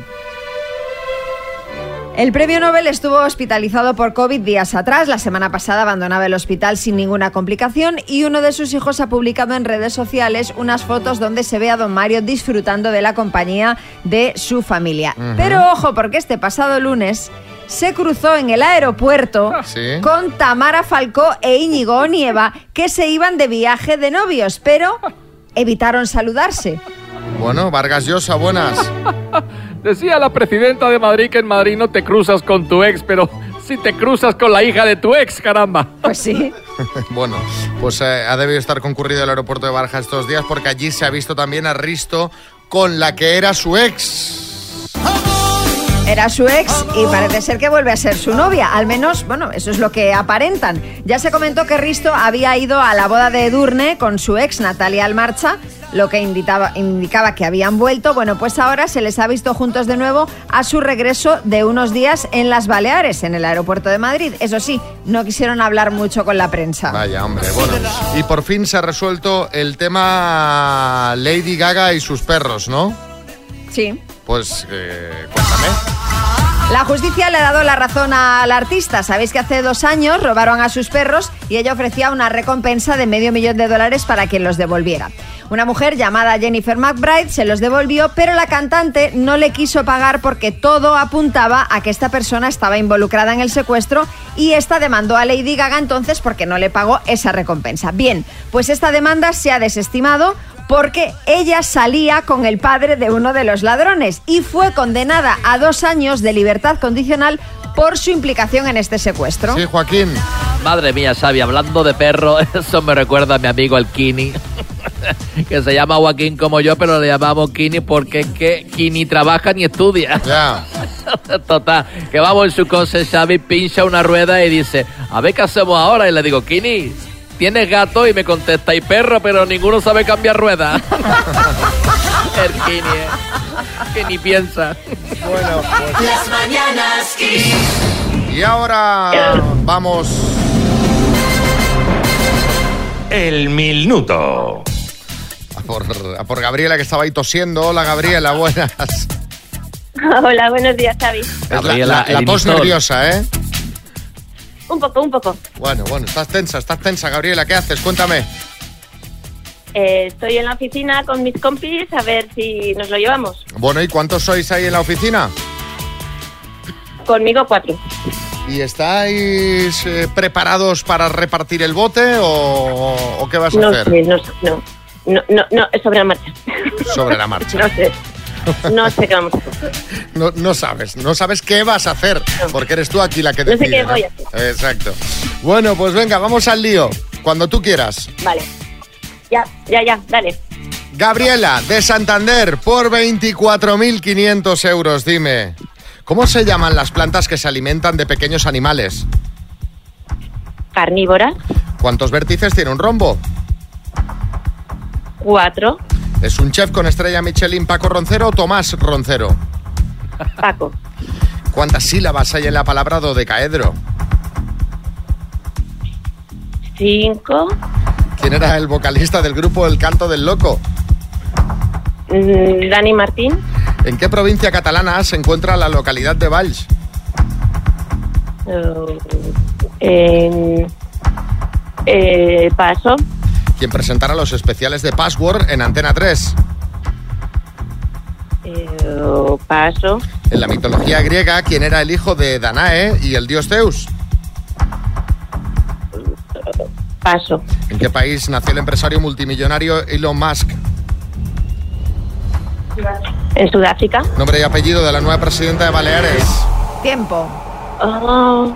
El premio Nobel estuvo hospitalizado por COVID días atrás. La semana pasada abandonaba el hospital sin ninguna complicación y uno de sus hijos ha publicado en redes sociales unas fotos donde se ve a don Mario disfrutando de la compañía de su familia. Pero ojo, porque este pasado lunes se cruzó en el aeropuerto Sí. con Tamara Falcó e Íñigo Onieva que se iban de viaje de novios, pero evitaron saludarse. Bueno, Vargas Llosa, buenas. (laughs) Decía la presidenta de Madrid que en Madrid no te cruzas con tu ex, pero si te cruzas con la hija de tu ex, caramba. Pues sí. (laughs) bueno, pues eh, ha debido estar concurrido el aeropuerto de Barja estos días porque allí se ha visto también a Risto con la que era su ex. Era su ex y parece ser que vuelve a ser su novia. Al menos, bueno, eso es lo que aparentan. Ya se comentó que Risto había ido a la boda de Edurne con su ex Natalia Almarcha, lo que indicaba, indicaba que habían vuelto. Bueno, pues ahora se les ha visto juntos de nuevo a su regreso de unos días en las Baleares, en el aeropuerto de Madrid. Eso sí, no quisieron hablar mucho con la prensa. Vaya, hombre, bueno. Y por fin se ha resuelto el tema Lady Gaga y sus perros, ¿no? Sí. Pues eh, cuéntame. La justicia le ha dado la razón al artista. Sabéis que hace dos años robaron a sus perros y ella ofrecía una recompensa de medio millón de dólares para quien los devolviera. Una mujer llamada Jennifer McBride se los devolvió, pero la cantante no le quiso pagar porque todo apuntaba a que esta persona estaba involucrada en el secuestro y esta demandó a Lady Gaga entonces porque no le pagó esa recompensa. Bien, pues esta demanda se ha desestimado porque ella salía con el padre de uno de los ladrones y fue condenada a dos años de libertad condicional por su implicación en este secuestro. Sí, Joaquín. Madre mía, Xavi, hablando de perro, (laughs) eso me recuerda a mi amigo el Kini, (laughs) que se llama Joaquín como yo, pero le llamamos Kini porque es que Kini trabaja ni estudia. (laughs) Total, que vamos en su coche, Xavi pincha una rueda y dice, a ver qué hacemos ahora. Y le digo, Kini, ¿tienes gato? Y me contesta, y perro, pero ninguno sabe cambiar rueda. (laughs) el Kini, ¿eh? que ni piensa. Bueno, pues Las mañanas Kiss. Y ahora vamos. El minuto. A por, a por Gabriela que estaba ahí tosiendo. Hola Gabriela, buenas. (laughs) Hola, buenos días, Xavi. Es la, Gabriela, la- nerviosa, ¿eh? Un poco, un poco. Bueno, bueno, estás tensa, estás tensa, Gabriela. ¿Qué haces? Cuéntame. Eh, estoy en la oficina con mis compis a ver si nos lo llevamos. Bueno, ¿y cuántos sois ahí en la oficina? Conmigo cuatro. ¿Y estáis eh, preparados para repartir el bote o, o qué vas a No hacer? sé, no, no, no, no, sobre la marcha. Sobre la marcha. (laughs) No sé, no sé qué vamos a hacer. No, no sabes, no sabes qué vas a hacer, porque eres tú aquí la que No sé decide. qué voy a hacer. Exacto. Bueno, pues venga, vamos al lío. Cuando tú quieras. Vale. Ya, ya, ya, dale. Gabriela, de Santander, por 24.500 euros, dime. ¿Cómo se llaman las plantas que se alimentan de pequeños animales? Carnívora, ¿Cuántos vértices tiene un rombo? cuatro, ¿Es un chef con estrella Michelin Paco Roncero o Tomás Roncero? Paco, ¿Cuántas sílabas hay en la palabra dodecaedro? cinco, ¿Quién era el vocalista del grupo El Canto del Loco? mm, Dani Martín, ¿En qué provincia catalana se encuentra la localidad de Valls? eh, en- eh, Paso, ¿Quién presentará los especiales de Password en Antena 3? eh, Paso, En la mitología griega, ¿quién era el hijo de Danae y el dios Zeus? Paso, ¿En qué país nació el empresario multimillonario Elon Musk? en Sudáfrica. Nombre y apellido de la nueva presidenta de Baleares. Tiempo. Oh.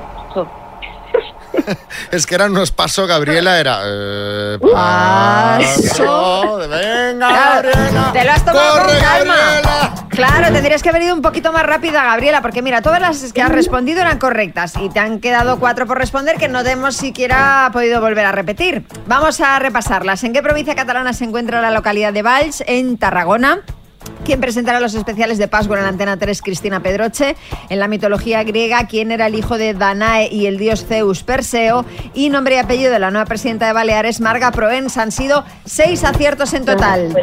(laughs) Es que eran unos pasos, Gabriela, era... eh, paso, venga, Claro, Gabriela. te lo has tomado corre, con calma. Gabriela. Claro, tendrías que haber ido un poquito más rápida, Gabriela, porque mira, todas las que has respondido eran correctas y te han quedado cuatro por responder que no hemos siquiera podido volver a repetir. Vamos a repasarlas. ¿En qué provincia catalana se encuentra la localidad de Valls? En Tarragona. ¿Quién presentará los especiales de Pascua en la Antena 3? Cristina Pedroche. En la mitología griega, ¿quién era el hijo de Danae y el dios Zeus Perseo? Y nombre y apellido de la nueva presidenta de Baleares, Marga Proens. Han sido seis aciertos en total.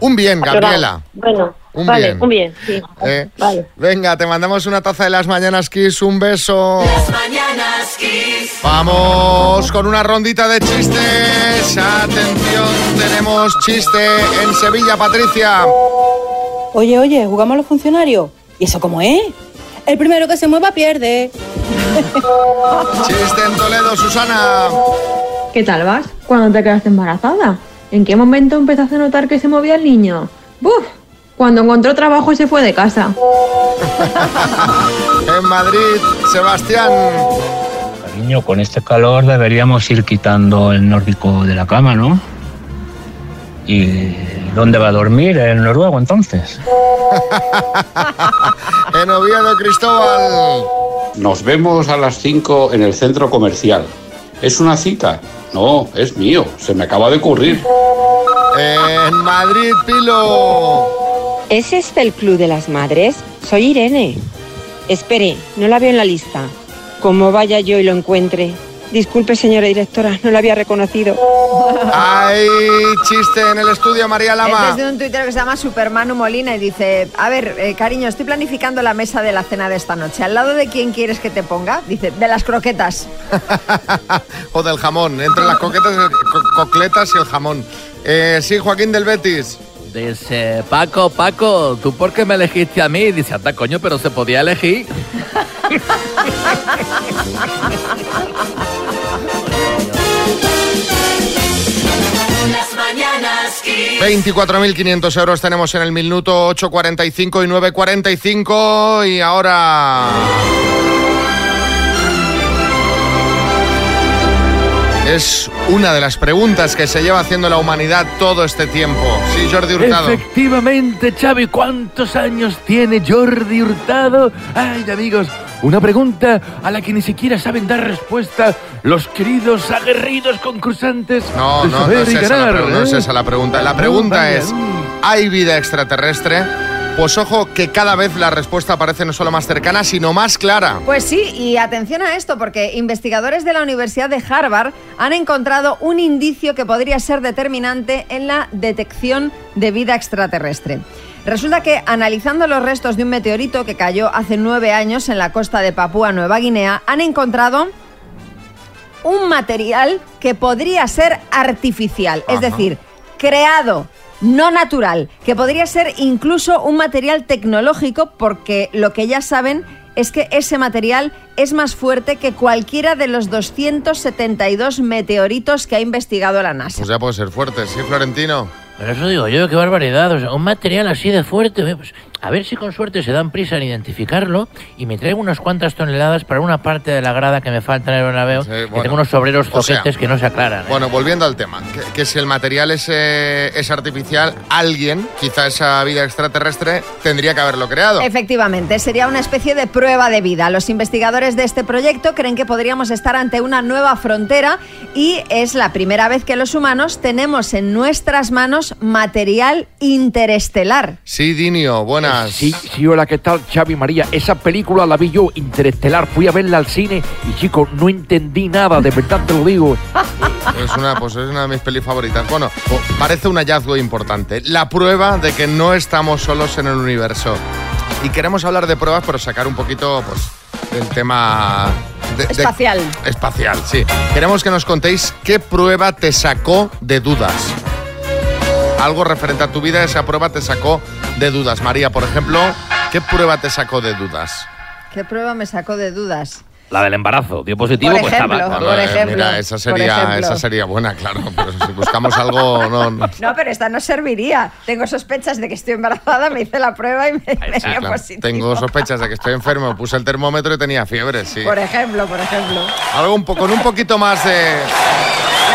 Un bien, Gabriela. Bueno, Un vale, bien. un bien, sí. Eh, Vale. Venga, te mandamos una taza de las mañanas Kiss, un beso. Las mañanas Kiss. Vamos con una rondita de chistes. Atención, tenemos chiste en Sevilla, Patricia. Oye, oye, ¿jugamos a los funcionarios? ¿Y eso cómo es? El primero que se mueva pierde. Chiste en Toledo, Susana. ¿Qué tal vas? ¿Cuándo te quedaste embarazada? ¿En qué momento empezaste a notar que se movía el niño? ¡Buf! Cuando encontró trabajo y se fue de casa. (laughs) En Madrid, Sebastián. Cariño, con este calor deberíamos ir quitando el nórdico de la cama, ¿no? ¿Y dónde va a dormir? ¿En Noruego entonces? (laughs) En Oviedo, Cristóbal. Nos vemos a las 5 en el centro comercial. ¿Es una cita? No, es mío. Se me acaba de ocurrir. En Madrid, Pilo. ¿Es este el Club de las Madres? Soy Irene. Espere, no la veo en la lista. Como vaya yo y lo encuentre. Disculpe, señora directora, no la había reconocido. Hay chiste en el estudio, María Es Lama. desde un tuitero que se llama Supermanu Molina y dice, a ver, eh, cariño, estoy planificando la mesa de la cena de esta noche. ¿Al lado de quién quieres que te ponga? Dice, de las croquetas. (laughs) O del jamón, entre las coquetas, co- cocletas y el jamón. Eh, sí, Joaquín del Betis. Dice, Paco, Paco, ¿tú por qué me elegiste a mí? Dice, anda, coño, pero se podía elegir. (laughs) 24.500 euros tenemos en el minuto 8.45 y 9.45 y ahora... Es una de las preguntas que se lleva haciendo la humanidad todo este tiempo. Sí, Jordi Hurtado. Efectivamente, Xavi, ¿cuántos años tiene Jordi Hurtado? Ay, amigos, una pregunta a la que ni siquiera saben dar respuesta los queridos aguerridos concursantes No, de no, no es, y esa la, no es ¿eh? esa la pregunta. La No, pregunta es, ¿hay vida extraterrestre? Pues ojo que cada vez la respuesta parece no solo más cercana, sino más clara. Pues sí, y atención a esto, porque investigadores de la Universidad de Harvard han encontrado un indicio que podría ser determinante en la detección de vida extraterrestre. Resulta que analizando los restos de un meteorito que cayó hace nueve años en la costa de Papúa Nueva Guinea, han encontrado un material que podría ser artificial, es decir, creado, no natural, que podría ser incluso un material tecnológico porque lo que ya saben es que ese material es más fuerte que cualquiera de los 272 meteoritos que ha investigado la NASA. Pues ya puede ser fuerte, ¿sí, Florentino? Pero eso digo yo, qué barbaridad. O sea, un material así de fuerte. pues, a ver si con suerte se dan prisa en identificarlo y me traigo unas cuantas toneladas para una parte de la grada que me falta en el Bernabéu. que bueno. tengo unos obreros O sea, zoquetes que no se aclaran. ¿eh? Bueno, volviendo al tema, que, que si el material es, eh, es artificial, alguien, quizá esa vida extraterrestre, tendría que haberlo creado. Efectivamente, sería una especie de prueba de vida. Los investigadores de este proyecto creen que podríamos estar ante una nueva frontera y es la primera vez que los humanos tenemos en nuestras manos material interestelar. Sí, Dinio, buenas. Sí, sí, hola, ¿qué tal, Xavi María? Esa película la vi yo, Interestelar, fui a verla al cine y, chico, no entendí nada, de verdad te lo digo. Es una, pues es una de mis pelis favoritas. Bueno, parece un hallazgo importante. La prueba de que no estamos solos en el universo. Y queremos hablar de pruebas, pero sacar un poquito, pues, del tema... de- de- Espacial. espacial, sí. Queremos que nos contéis qué prueba te sacó de dudas. Algo referente a tu vida, esa prueba te sacó de dudas. María, por ejemplo, ¿qué prueba te sacó de dudas? ¿Qué prueba me sacó de dudas? La del embarazo. Dio positivo, Por pues ejemplo, estaba. por Eh, ejemplo, Mira, esa por sería, ejemplo. esa sería buena, claro. Pero si buscamos algo, no, no. No, pero esta no serviría. Tengo sospechas de que estoy embarazada, me hice la prueba y me, me Sí, dio claro. positivo. Tengo sospechas de que estoy enfermo. Puse el termómetro y tenía fiebre, sí. Por ejemplo, por ejemplo. Algo un po- con un poquito más de.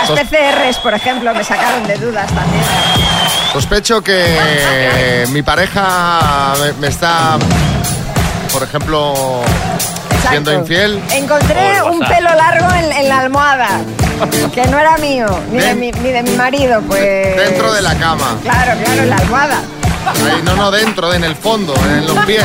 Las PCRs, por ejemplo, me sacaron de dudas también. Sospecho que mi pareja me, me está, por ejemplo, siendo infiel. Encontré un pelo largo en, en la almohada, que no era mío, ni de, mi, ni de mi marido, pues... Dentro de la cama. Claro, claro, en la almohada. Ahí, no, no, dentro, en el fondo, en los pies.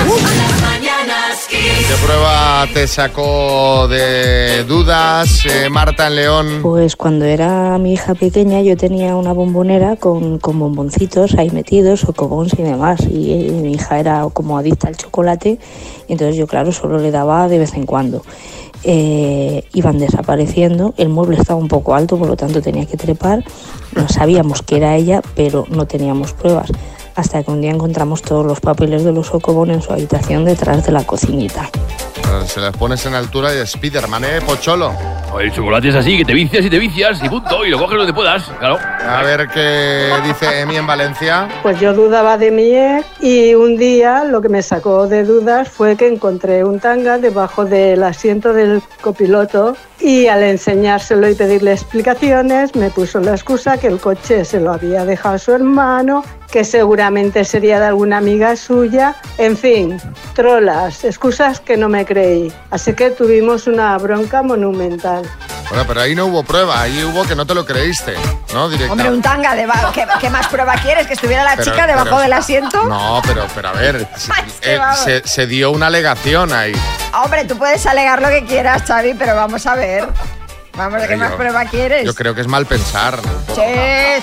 Mañanas Kiss. ¿Qué prueba te sacó de dudas, eh, Marta en León? Pues cuando era mi hija pequeña yo tenía una bombonera con, con bomboncitos ahí metidos, o cobons y demás. Y, eh, mi hija era como adicta al chocolate, entonces yo claro solo le daba de vez en cuando. Eh, iban desapareciendo, el mueble estaba un poco alto, por lo tanto tenía que trepar. No sabíamos que era ella, pero no teníamos pruebas. Hasta que un día encontramos todos los papeles de los Ocobon en su habitación detrás de la cocinita. Eh, Se las pones en altura de Spiderman, ¿eh, Pocholo? El chocolate es así, que te vicias y te vicias y punto, y lo coges donde puedas, claro. A ver qué dice Emi en Valencia. Pues yo dudaba de mi ex y un día lo que me sacó de dudas fue que encontré un tanga debajo del asiento del copiloto y al enseñárselo y pedirle explicaciones me puso la excusa que el coche se lo había dejado a su hermano, que seguramente sería de alguna amiga suya, en fin, trolas, excusas que no me creí. Así que tuvimos una bronca monumental. Bueno, pero ahí no hubo prueba, ahí hubo que no te lo creíste, ¿no? Directa. Hombre, un tanga debajo. ¿Qué, qué más prueba quieres? ¿Que estuviera la Pero- chica debajo pero- del asiento? No, pero, pero a ver, (laughs) eh, se dio una alegación ahí. Hombre, tú puedes alegar lo que quieras, Xavi, pero vamos a ver. Vamos, ¿qué Yo- más prueba quieres? Yo creo que es mal pensar. Sí,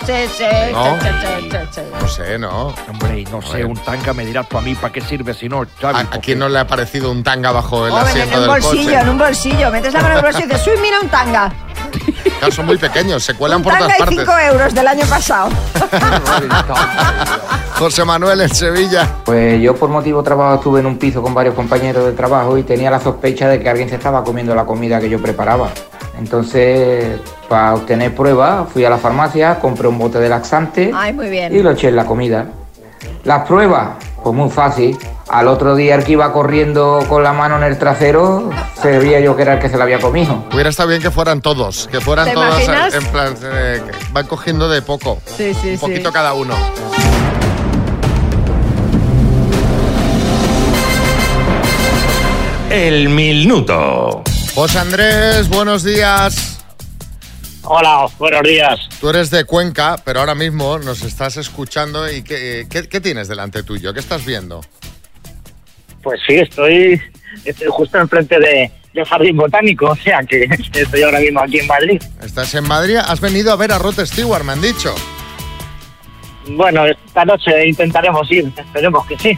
sí, sí. ¿No? sí, sí, sí, sí. No sé, ¿no? Hombre, no sé, un tanga me dirás tú a mí para qué sirve si no, Xavi. ¿A, a quién no le ha parecido un tanga bajo el Hombre, en asiento un del bolsillo, coche? en un bolsillo. Metes la mano en el bolsillo y dices, uy, mira un tanga. Claro, son muy pequeños, se cuelan por Tanga todas y partes. 5 euros del año pasado. (laughs) José Manuel en Sevilla. Pues yo por motivo de trabajo estuve en un piso con varios compañeros de trabajo y tenía la sospecha de que alguien se estaba comiendo la comida que yo preparaba. Entonces, para obtener pruebas, fui a la farmacia, compré un bote de laxante Ay, muy bien. y lo eché en la comida. Las pruebas, pues muy fácil. Al otro día el que iba corriendo con la mano en el trasero, se veía yo que era el que se la había comido. Hubiera estado bien que fueran todos, que fueran ¿Te todos imaginas? en plan, eh, van cogiendo de poco. Sí, sí, Un sí. poquito cada uno. El minuto. José Andrés, buenos días. Hola, buenos días. Tú eres de Cuenca, pero ahora mismo nos estás escuchando y ¿qué, qué- qué tienes delante tuyo? ¿Qué estás viendo? Pues sí, estoy, estoy justo enfrente de, del Jardín Botánico, o sea que (laughs) estoy ahora mismo aquí en Madrid. ¿Estás en Madrid? ¿Has venido a ver a Rod Stewart, me han dicho? Bueno, esta noche intentaremos ir, esperemos que sí.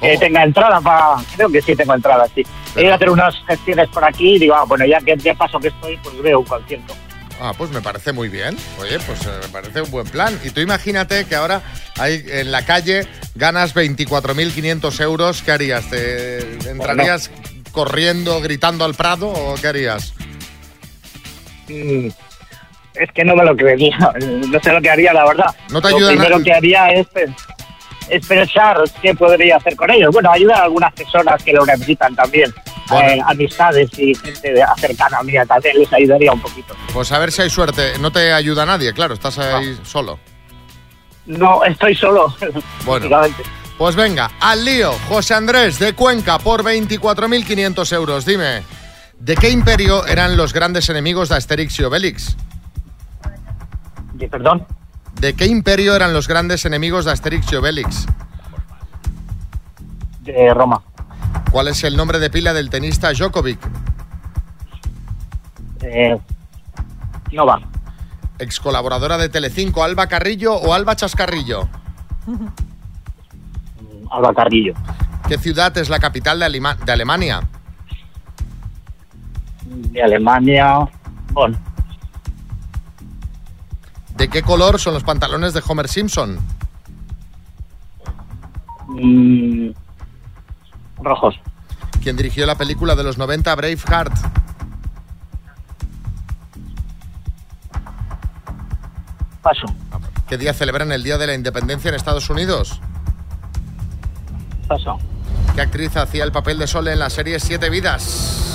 Que tenga entrada para... Creo que sí tengo entrada, sí. He ido a hacer unas gestiones por aquí y digo, ah, bueno, ya que de paso que estoy, pues veo un concierto. Ah, pues me parece muy bien. Oye, pues eh, me parece un buen plan. Y tú imagínate que ahora hay en la calle ganas 24.500 euros. ¿Qué harías? ¿Te entrarías corriendo, gritando al Prado o qué harías? Mm, Es que no me lo creería, (laughs) no sé lo que haría, la verdad. No te lo ayuda primero nada. que haría es, es pensar qué podría hacer con ellos. Bueno, ayudar a algunas personas que lo necesitan también. Eh, amistades y gente cercana a mí también les ayudaría un poquito. Pues a ver si hay suerte. No te ayuda nadie, claro, estás ahí solo. No, estoy solo. (laughs) Bueno. Pues venga, al lío. José Andrés de Cuenca por 24.500 euros. Dime, ¿de qué imperio eran los grandes enemigos de Asterix y Obelix? ¿De perdón? ¿De qué imperio eran los grandes enemigos de Asterix y Obelix? De Roma. ¿Cuál es el nombre de pila del tenista Djokovic? Eh, Nova. Ex colaboradora de Telecinco, Alba Carrillo o Alba Chascarrillo. Alba Carrillo. ¿Qué ciudad es la capital de Alemania? De Alemania. Bonn. ¿De qué color son los pantalones de Homer Simpson? Mm, rojos. ¿Quién dirigió la película de los 90 Braveheart? Paso. ¿Qué día celebran el Día de la Independencia en Estados Unidos? Paso. ¿Qué actriz hacía el papel de Sol en la serie Siete Vidas?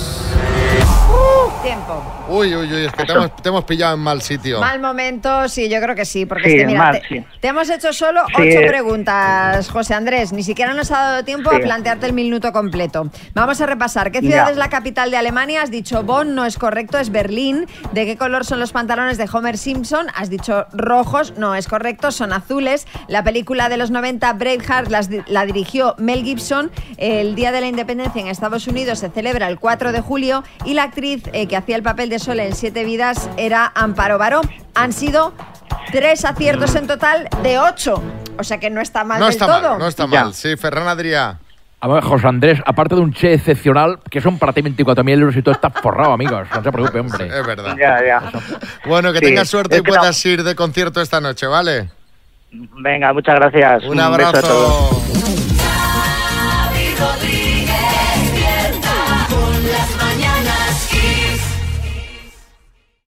Tiempo. Uy, uy, uy, es que te hemos, te hemos pillado en mal sitio. Mal momento, sí, yo creo que sí, porque Sí, es que mira, mal, te, sí. te hemos hecho solo Sí. ocho preguntas, José Andrés. Ni siquiera nos ha dado tiempo Sí. a plantearte el minuto completo. Vamos a repasar. ¿Qué Ya. ciudad es la capital de Alemania? Has dicho Bonn, no es correcto, es Berlín. ¿De qué color son los pantalones de Homer Simpson? Has dicho rojos, no es correcto, son azules. La película de los 90, Braveheart, las la dirigió Mel Gibson. El Día de la Independencia en Estados Unidos se celebra el 4 de julio y la actriz eh, que hacía el papel de Sol en Siete Vidas era Amparo Baró. Han sido tres aciertos en total de ocho. O sea que no está mal No del está todo. mal, no está mal. Sí, Ferran Adrià. A ver, José Andrés, aparte de un che excepcional, que son para ti 24.000 euros y todo está forrado, amigos. No se preocupe, hombre. Es verdad. Ya, ya. Bueno, que Sí, tengas suerte es y no- puedas ir de concierto esta noche, ¿vale? Venga, muchas gracias. Un beso a abrazo. todos.